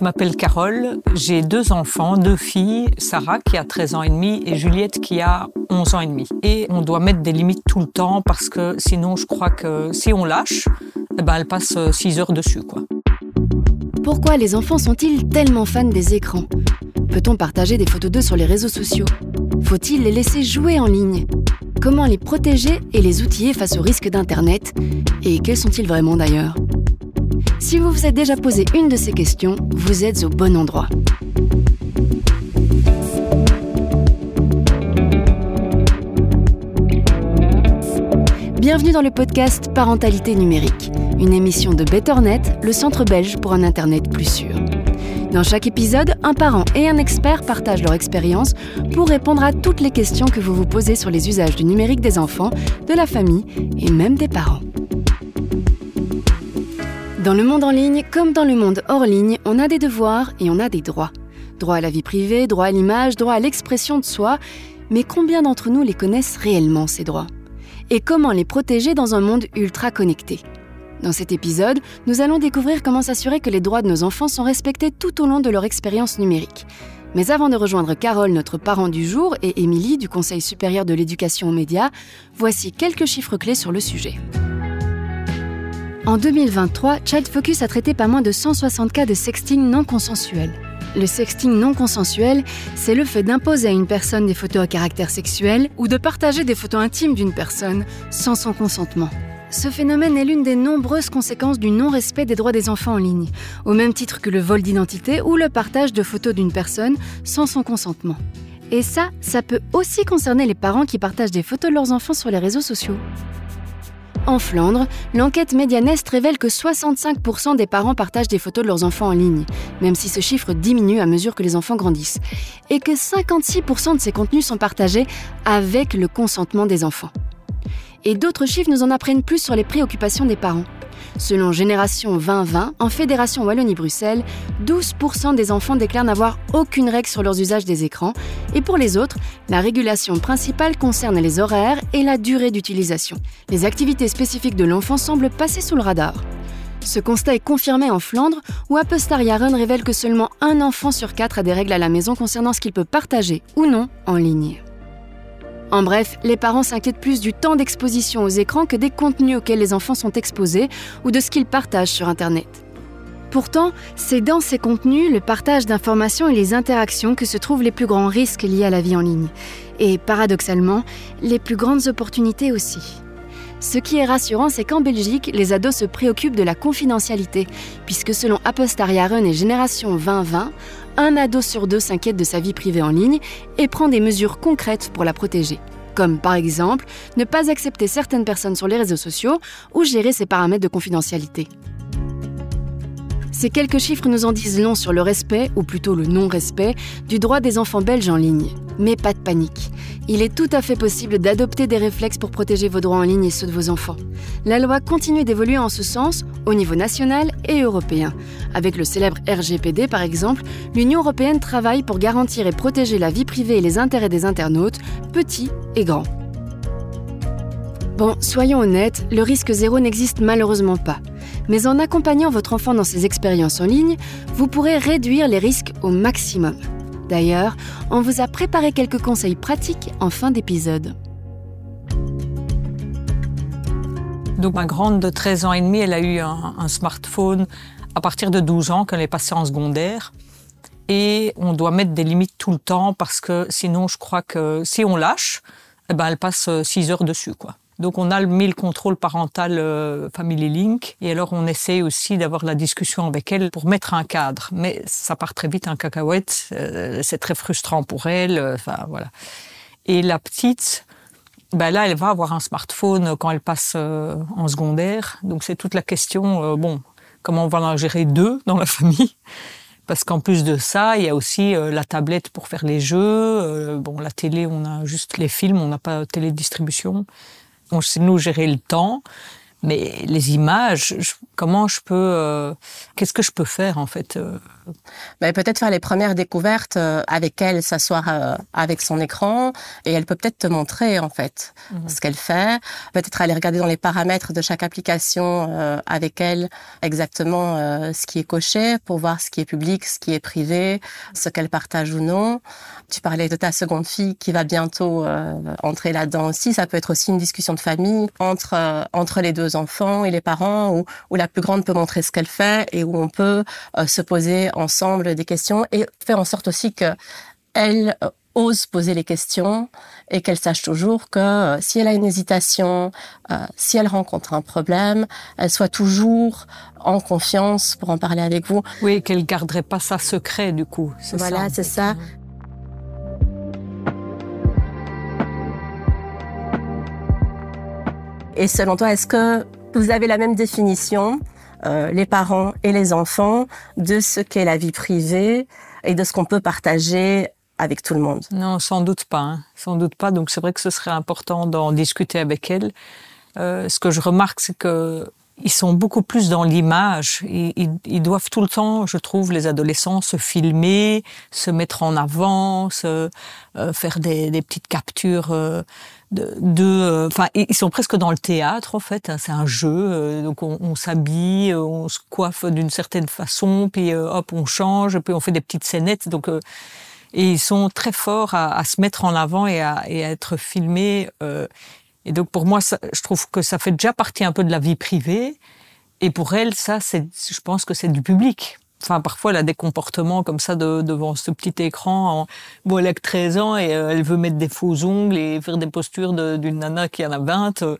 Je m'appelle Carole, j'ai deux enfants, deux filles, Sarah qui a 13 ans et demi et Juliette qui a 11 ans et demi. Et on doit mettre des limites tout le temps parce que sinon je crois que si on lâche, eh ben, elle passe 6 heures dessus. Quoi. Pourquoi les enfants sont-ils tellement fans des écrans? Peut-on partager des photos d'eux sur les réseaux sociaux? Faut-il les laisser jouer en ligne? Comment les protéger et les outiller face aux risques d'Internet? Et quels sont-ils vraiment d'ailleurs? Si vous vous êtes déjà posé une de ces questions, vous êtes au bon endroit. Bienvenue dans le podcast Parentalité numérique, une émission de BetterNet, le centre belge pour un Internet plus sûr. Dans chaque épisode, un parent et un expert partagent leur expérience pour répondre à toutes les questions que vous vous posez sur les usages du numérique des enfants, de la famille et même des parents. Dans le monde en ligne, comme dans le monde hors ligne, on a des devoirs et on a des droits. Droit à la vie privée, droit à l'image, droit à l'expression de soi, mais combien d'entre nous les connaissent réellement, ces droits? Et comment les protéger dans un monde ultra connecté? Dans cet épisode, nous allons découvrir comment s'assurer que les droits de nos enfants sont respectés tout au long de leur expérience numérique. Mais avant de rejoindre Carole, notre parent du jour, et Émilie du Conseil supérieur de l'éducation aux médias, voici quelques chiffres clés sur le sujet. En 2023, Child Focus a traité pas moins de 160 cas de sexting non consensuel. Le sexting non consensuel, c'est le fait d'imposer à une personne des photos à caractère sexuel ou de partager des photos intimes d'une personne sans son consentement. Ce phénomène est l'une des nombreuses conséquences du non-respect des droits des enfants en ligne, au même titre que le vol d'identité ou le partage de photos d'une personne sans son consentement. Et ça, ça peut aussi concerner les parents qui partagent des photos de leurs enfants sur les réseaux sociaux. En Flandre, l'enquête Medianest révèle que 65% des parents partagent des photos de leurs enfants en ligne, même si ce chiffre diminue à mesure que les enfants grandissent, et que 56% de ces contenus sont partagés avec le consentement des enfants. Et d'autres chiffres nous en apprennent plus sur les préoccupations des parents. Selon Génération 2020, en Fédération Wallonie-Bruxelles, 12% des enfants déclarent n'avoir aucune règle sur leurs usages des écrans, et pour les autres, la régulation principale concerne les horaires et la durée d'utilisation. Les activités spécifiques de l'enfant semblent passer sous le radar. Ce constat est confirmé en Flandre, où Apestar Yaren révèle que seulement un enfant sur quatre a des règles à la maison concernant ce qu'il peut partager ou non en ligne. En bref, les parents s'inquiètent plus du temps d'exposition aux écrans que des contenus auxquels les enfants sont exposés ou de ce qu'ils partagent sur Internet. Pourtant, c'est dans ces contenus, le partage d'informations et les interactions que se trouvent les plus grands risques liés à la vie en ligne. Et paradoxalement, les plus grandes opportunités aussi. Ce qui est rassurant, c'est qu'en Belgique, les ados se préoccupent de la confidentialité, puisque selon Apostariaren et Génération 2020, un ado sur deux s'inquiète de sa vie privée en ligne et prend des mesures concrètes pour la protéger. Comme par exemple ne pas accepter certaines personnes sur les réseaux sociaux ou gérer ses paramètres de confidentialité. Ces quelques chiffres nous en disent long sur le respect, ou plutôt le non-respect, du droit des enfants belges en ligne. Mais pas de panique. Il est tout à fait possible d'adopter des réflexes pour protéger vos droits en ligne et ceux de vos enfants. La loi continue d'évoluer en ce sens au niveau national et européen. Avec le célèbre RGPD par exemple, l'Union européenne travaille pour garantir et protéger la vie privée et les intérêts des internautes, petits et grands. Bon, soyons honnêtes, le risque zéro n'existe malheureusement pas mais en accompagnant votre enfant dans ses expériences en ligne, vous pourrez réduire les risques au maximum. D'ailleurs, on vous a préparé quelques conseils pratiques en fin d'épisode. Donc ma grande de 13 ans et demi, elle a eu un, smartphone à partir de 12 ans qu'elle est passée en secondaire. Et on doit mettre des limites tout le temps parce que sinon, je crois que si on lâche, eh ben, elle passe 6 heures dessus. quoi. Donc on a mis le contrôle parental euh, Family Link et alors on essaie aussi d'avoir la discussion avec elle pour mettre un cadre. Mais ça part très vite en cacahuète, euh, c'est très frustrant pour elle. Euh, enfin voilà. Et la petite, ben là elle va avoir un smartphone quand elle passe en secondaire. Donc c'est toute la question. bon, comment on va en gérer deux dans la famille? Parce qu'en plus de ça, il y a aussi la tablette pour faire les jeux. bon, la télé, on a juste les films, on n'a pas télédistribution on sait nous gérer le temps, mais les images, comment je peux, euh, qu'est-ce que je peux faire en fait ben, Peut-être faire les premières découvertes euh, avec elle, s'asseoir avec son écran et elle peut peut-être te montrer en fait mhm. ce qu'elle fait. Peut-être aller regarder dans les paramètres de chaque application avec elle exactement ce qui est coché pour voir ce qui est public, ce qui est privé, ce qu'elle partage ou non. Tu parlais de ta seconde fille qui va bientôt entrer là-dedans aussi. Ça peut être aussi une discussion de famille entre entre les deux enfants et les parents ou, ou la plus grande peut montrer ce qu'elle fait et où on peut euh, se poser ensemble des questions et faire en sorte aussi que elle euh, ose poser les questions et qu'elle sache toujours que euh, si elle a une hésitation, si elle rencontre un problème, elle soit toujours en confiance pour en parler avec vous. Oui, qu'elle garderait pas ça secret du coup. Voilà, c'est ça. Et selon toi, est-ce que vous avez la même définition, euh, les parents et les enfants, de ce qu'est la vie privée et de ce qu'on peut partager avec tout le monde Non, sans doute pas. Hein. Sans doute pas. Donc c'est vrai que ce serait important d'en discuter avec elle. Euh, ce que je remarque, c'est que ils sont beaucoup plus dans l'image. Ils, ils, doivent tout le temps, je trouve, les adolescents se filmer, se mettre en avant, se, euh, faire des, des, petites captures. Euh, de, euh, enfin, ils sont presque dans le théâtre en fait. Hein, c'est un jeu, euh, donc on, on s'habille, on se coiffe d'une certaine façon, puis euh, hop, on change, puis on fait des petites scénettes. Donc, et ils sont très forts à, à, se mettre en avant et à, et à être filmés. Et donc pour moi, je trouve que ça fait déjà partie un peu de la vie privée. Et pour elle, ça, je pense que c'est du public. Enfin, parfois, elle a des comportements comme ça de, devant ce petit écran. En... Bon, elle a que 13 ans et euh, elle veut mettre des faux ongles et faire des postures d'une nana qui en a 20. Euh,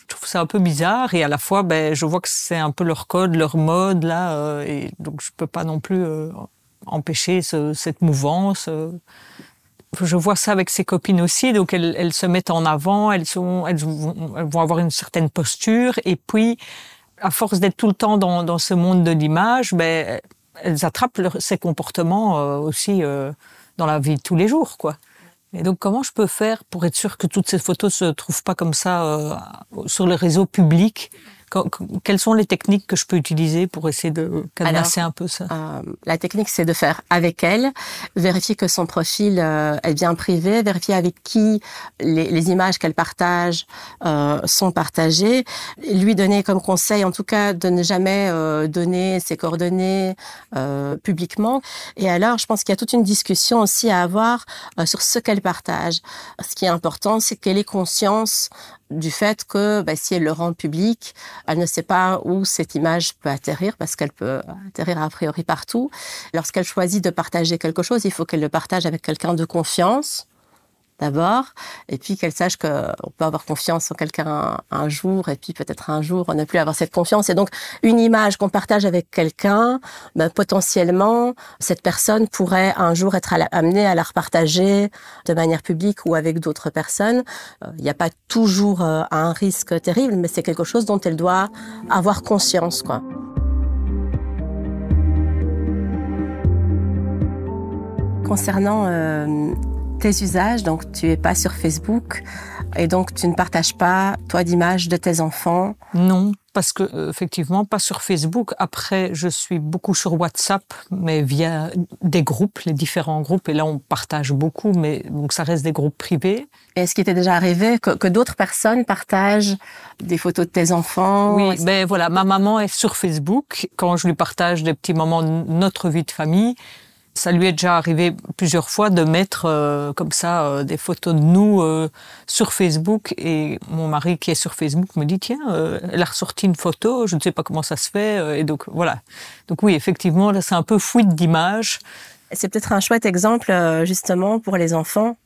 je trouve ça un peu bizarre et à la fois, ben, je vois que c'est un peu leur code, leur mode là, euh, et donc je peux pas non plus empêcher ce, cette mouvance. Je vois ça avec ses copines aussi, donc elles, se mettent en avant, elles, vont, avoir une certaine posture et puis à force d'être tout le temps dans, ce monde de l'image, ben, elles attrapent ces comportements euh, aussi euh, dans la vie de tous les jours, quoi. Et donc, comment je peux faire pour être sûr que toutes ces photos se trouvent pas comme ça euh, sur le réseau public quelles sont les techniques que je peux utiliser pour essayer de cadenasser un peu ça? euh, La technique, c'est de faire avec elle, vérifier que son profil euh, est bien privé, vérifier avec qui les, les images qu'elle partage euh, sont partagées, lui donner comme conseil, en tout cas, de ne jamais donner ses coordonnées publiquement. Et alors, je pense qu'il y a toute une discussion aussi à avoir sur ce qu'elle partage. Ce qui est important, c'est qu'elle ait conscience du fait que bah, si elle le rend public, elle ne sait pas où cette image peut atterrir parce qu'elle peut atterrir a priori partout. Lorsqu'elle choisit de partager quelque chose, il faut qu'elle le partage avec quelqu'un de confiance d'abord, et puis qu'elle sache qu'on peut avoir confiance en quelqu'un un jour, et puis peut-être un jour ne plus avoir cette confiance. Et donc, une image qu'on partage avec quelqu'un, ben, potentiellement, cette personne pourrait un jour être amenée à la repartager de manière publique ou avec d'autres personnes. Euh, il n'y a pas toujours euh, un risque terrible, mais c'est quelque chose dont elle doit avoir conscience, quoi. Concernant euh, tes usages, donc tu es pas sur Facebook et donc tu ne partages pas toi d'images de tes enfants. Non, parce que euh, effectivement pas sur Facebook. Après, je suis beaucoup sur WhatsApp, mais via des groupes, les différents groupes. Et là, on partage beaucoup, mais donc ça reste des groupes privés. Est-ce qu'il était déjà arrivé que, que d'autres personnes partagent des photos de tes enfants? Oui, ben voilà, ma maman est sur Facebook. Quand je lui partage des petits moments de notre vie de famille, ça lui est déjà arrivé plusieurs fois de mettre euh, comme ça euh, des photos de nous euh, sur Facebook. Et mon mari qui est sur Facebook me dit tiens elle a ressorti une photo je ne sais pas comment ça se fait et donc voilà. Donc oui effectivement là c'est un peu fuite d'images c'est peut-être un chouette exemple justement pour les enfants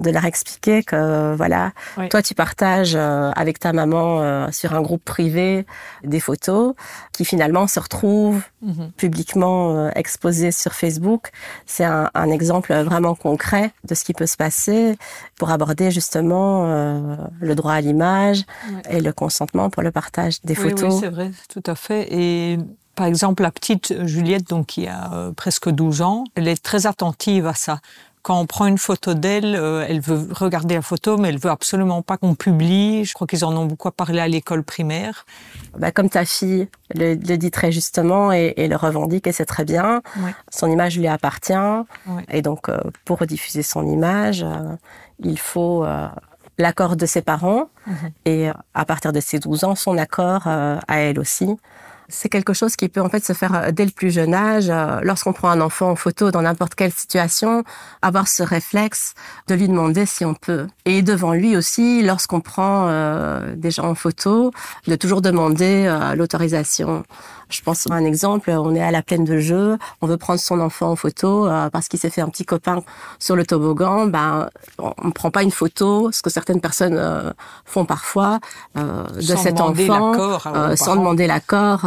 de leur expliquer que voilà, oui. toi tu partages euh, avec ta maman euh, sur un groupe privé des photos qui finalement se retrouvent mm -hmm. publiquement euh, exposées sur Facebook. C'est un, un, exemple vraiment concret de ce qui peut se passer pour aborder justement euh, le droit à l'image oui. et le consentement pour le partage des oui, photos. Oui, c'est vrai, tout à fait. Et par exemple, la petite Juliette, donc qui a presque 12 ans, elle est très attentive à ça quand on prend une photo d'elle, euh, elle veut regarder la photo, mais elle veut absolument pas qu'on publie. Je crois qu'ils en ont beaucoup parlé à l'école primaire. Bah, comme ta fille le, dit très justement et, le revendique, et c'est très bien. Son image lui appartient. Et donc, euh, pour rediffuser son image, euh, il faut l'accord de ses parents. Mhm. Et à partir de ses 12 ans, son accord à elle aussi c'est quelque chose qui peut en fait se faire euh, dès le plus jeune âge. Euh, lorsqu'on prend un enfant en photo dans n'importe quelle situation, avoir ce réflexe de lui demander si on peut. Et devant lui aussi, lorsqu'on prend euh, des gens en photo, de toujours demander l'autorisation. Je pense à un exemple, on est à la plaine de jeu, on veut prendre son enfant en photo euh, parce qu'il s'est fait un petit copain sur le toboggan. Ben, on ne prend pas une photo, ce que certaines personnes euh, font parfois, euh, de cet enfant, sans demander l'accord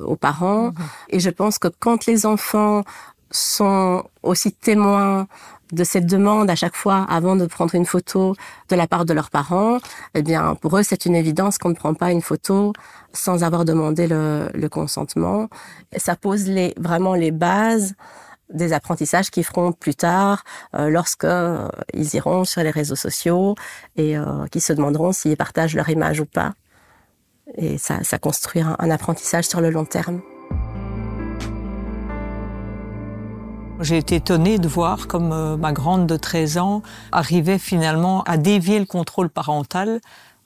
aux parents. Et je pense que quand les enfants sont aussi témoins de cette demande à chaque fois avant de prendre une photo de la part de leurs parents, eh bien pour eux c'est une évidence qu'on ne prend pas une photo sans avoir demandé le, consentement. Et ça pose les, vraiment les bases des apprentissages qu'ils feront plus tard euh, lorsque euh, ils iront sur les réseaux sociaux et euh, qui se demanderont s'ils partagent leur image ou pas. Et ça, construit un apprentissage sur le long terme. J'ai été étonnée de voir comme euh, ma grande de 13 ans arrivait finalement à dévier le contrôle parental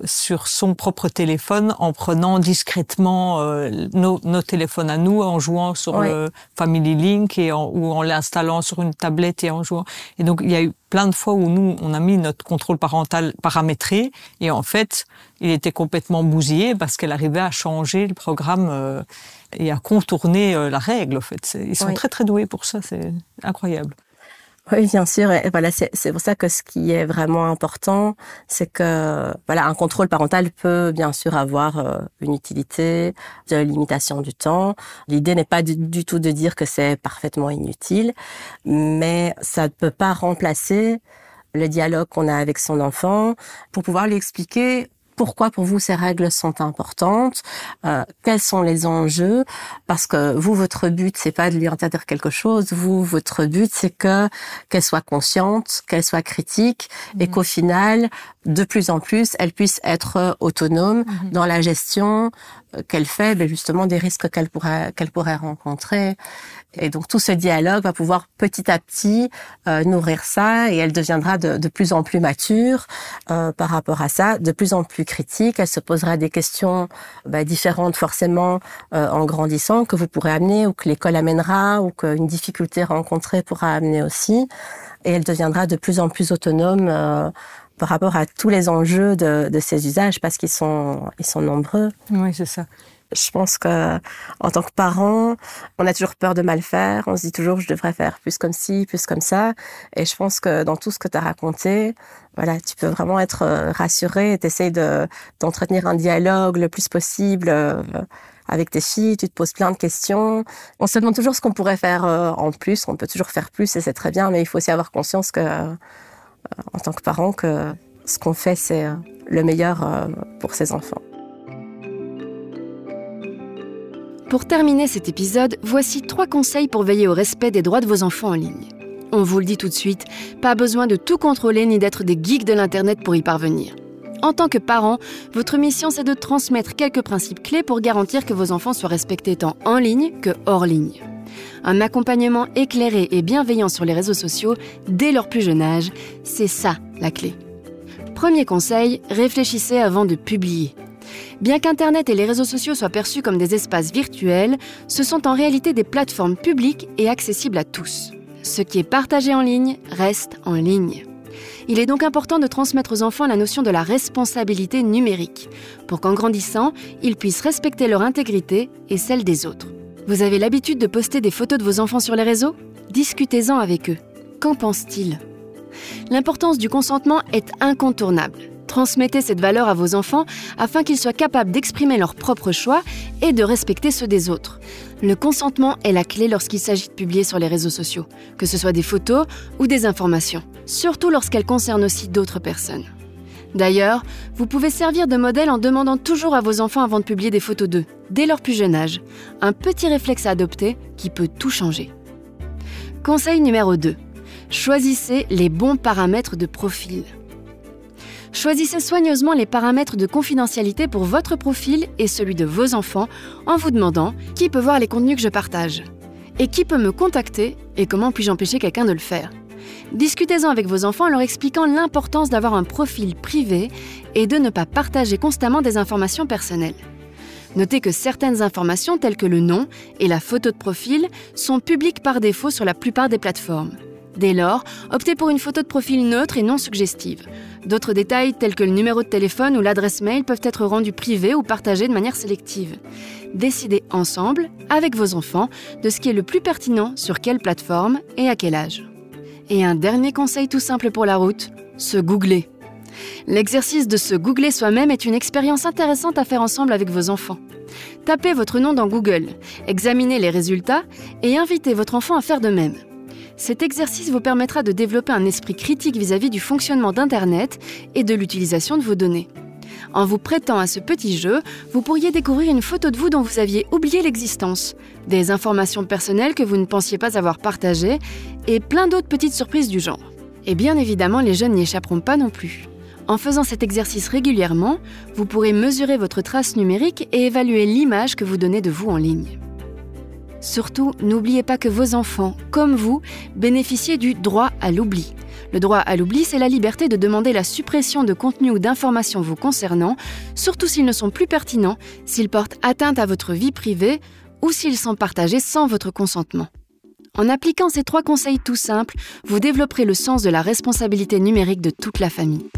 sur son propre téléphone en prenant discrètement euh, nos, nos, téléphones à nous, en jouant sur le Family Link et en, ou en l'installant sur une tablette et en jouant. Et donc il y a eu plein de fois où nous on a mis notre contrôle parental paramétré et en fait il était complètement bousillé parce qu'elle arrivait à changer le programme euh, et à contourner euh, la règle. En fait, ils sont très très doués pour ça, c'est incroyable. Oui, bien sûr. Et voilà, c'est pour ça que ce qui est vraiment important, c'est que voilà, un contrôle parental peut bien sûr avoir euh, une utilité de limitation du temps. L'idée n'est pas du, tout de dire que c'est parfaitement inutile, mais ça ne peut pas remplacer le dialogue qu'on a avec son enfant pour pouvoir lui expliquer pourquoi pour vous ces règles sont importantes, euh, quels sont les enjeux, parce que vous votre but c'est pas de lui interdire quelque chose, vous votre but c'est que qu'elle soit consciente, qu'elle soit critique et mmh. qu'au final de plus en plus elle puisse être autonome mmh. dans la gestion euh, qu'elle fait, mais ben, justement des risques qu'elle pourrait qu'elle pourrait rencontrer. Et donc tout ce dialogue va pouvoir petit à petit euh, nourrir ça et elle deviendra de, de plus en plus mature euh, par rapport à ça, de plus en plus critique. Elle se posera des questions bah, différentes forcément euh, en grandissant que vous pourrez amener ou que l'école amènera ou qu'une difficulté rencontrée pourra amener aussi. Et elle deviendra de plus en plus autonome euh, par rapport à tous les enjeux de, de ces usages parce qu'ils sont, ils sont nombreux. Oui, c'est ça. Je pense que en tant que parent, on a toujours peur de mal faire. On se dit toujours je devrais faire plus comme ci, plus comme ça. Et je pense que dans tout ce que tu as raconté, voilà, tu peux vraiment être euh, rassuré t'essayes de d'entretenir un dialogue le plus possible euh, avec tes filles. Tu te poses plein de questions. On se demande toujours ce qu'on pourrait faire euh, en plus. On peut toujours faire plus et c'est très bien, mais il faut aussi avoir conscience que en tant que parent que ce qu'on fait c'est le meilleur pour ses enfants. Pour terminer cet épisode, voici trois conseils pour veiller au respect des droits de vos enfants en ligne. On vous le dit tout de suite, pas besoin de tout contrôler ni d'être des geeks de l'Internet pour y parvenir. En tant que parent, votre mission c'est de transmettre quelques principes clés pour garantir que vos enfants soient respectés tant en ligne que hors ligne. Un accompagnement éclairé et bienveillant sur les réseaux sociaux dès leur plus jeune âge, c'est ça la clé. Premier conseil, réfléchissez avant de publier. Bien qu'Internet et les réseaux sociaux soient perçus comme des espaces virtuels, ce sont en réalité des plateformes publiques et accessibles à tous. Ce qui est partagé en ligne reste en ligne. Il est donc important de transmettre aux enfants la notion de la responsabilité numérique, pour qu'en grandissant, ils puissent respecter leur intégrité et celle des autres. Vous avez l'habitude de poster des photos de vos enfants sur les réseaux? Discutez-en avec eux. Qu'en pensent-ils L'importance du consentement est incontournable. Transmettez cette valeur à vos enfants afin qu'ils soient capables d'exprimer leurs propres choix et de respecter ceux des autres. Le consentement est la clé lorsqu'il s'agit de publier sur les réseaux sociaux, que ce soit des photos ou des informations, surtout lorsqu'elles concernent aussi d'autres personnes. D'ailleurs, vous pouvez servir de modèle en demandant toujours à vos enfants avant de publier des photos d'eux, dès leur plus jeune âge. Un petit réflexe à adopter qui peut tout changer. Conseil numéro 2. Choisissez les bons paramètres de profil. Choisissez soigneusement les paramètres de confidentialité pour votre profil et celui de vos enfants en vous demandant qui peut voir les contenus que je partage et qui peut me contacter et comment puis-je empêcher quelqu'un de le faire. Discutez-en avec vos enfants en leur expliquant l'importance d'avoir un profil privé et de ne pas partager constamment des informations personnelles. Notez que certaines informations telles que le nom et la photo de profil sont publiques par défaut sur la plupart des plateformes. Dès lors, optez pour une photo de profil neutre et non suggestive. D'autres détails tels que le numéro de téléphone ou l'adresse mail peuvent être rendus privés ou partagés de manière sélective. Décidez ensemble, avec vos enfants, de ce qui est le plus pertinent sur quelle plateforme et à quel âge. Et un dernier conseil tout simple pour la route, se googler. L'exercice de se googler soi-même est une expérience intéressante à faire ensemble avec vos enfants. Tapez votre nom dans Google, examinez les résultats et invitez votre enfant à faire de même. Cet exercice vous permettra de développer un esprit critique vis-à-vis du fonctionnement d'Internet et de l'utilisation de vos données. En vous prêtant à ce petit jeu, vous pourriez découvrir une photo de vous dont vous aviez oublié l'existence, des informations personnelles que vous ne pensiez pas avoir partagées, et plein d'autres petites surprises du genre. Et bien évidemment, les jeunes n'y échapperont pas non plus. En faisant cet exercice régulièrement, vous pourrez mesurer votre trace numérique et évaluer l'image que vous donnez de vous en ligne. Surtout, n'oubliez pas que vos enfants, comme vous, bénéficient du droit à l'oubli. Le droit à l'oubli, c'est la liberté de demander la suppression de contenus ou d'informations vous concernant, surtout s'ils ne sont plus pertinents, s'ils portent atteinte à votre vie privée ou s'ils sont partagés sans votre consentement. En appliquant ces trois conseils tout simples, vous développerez le sens de la responsabilité numérique de toute la famille.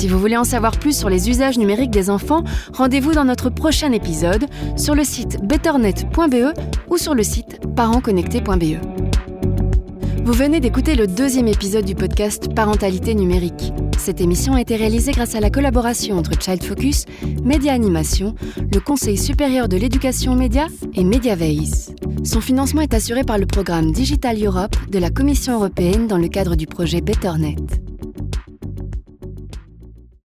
Si vous voulez en savoir plus sur les usages numériques des enfants, rendez-vous dans notre prochain épisode sur le site betternet.be ou sur le site parentsconnectés.be. Vous venez d'écouter le deuxième épisode du podcast Parentalité numérique. Cette émission a été réalisée grâce à la collaboration entre Child Focus, Média Animation, le Conseil supérieur de l'éducation média et MediaVays. Son financement est assuré par le programme Digital Europe de la Commission européenne dans le cadre du projet BetterNet.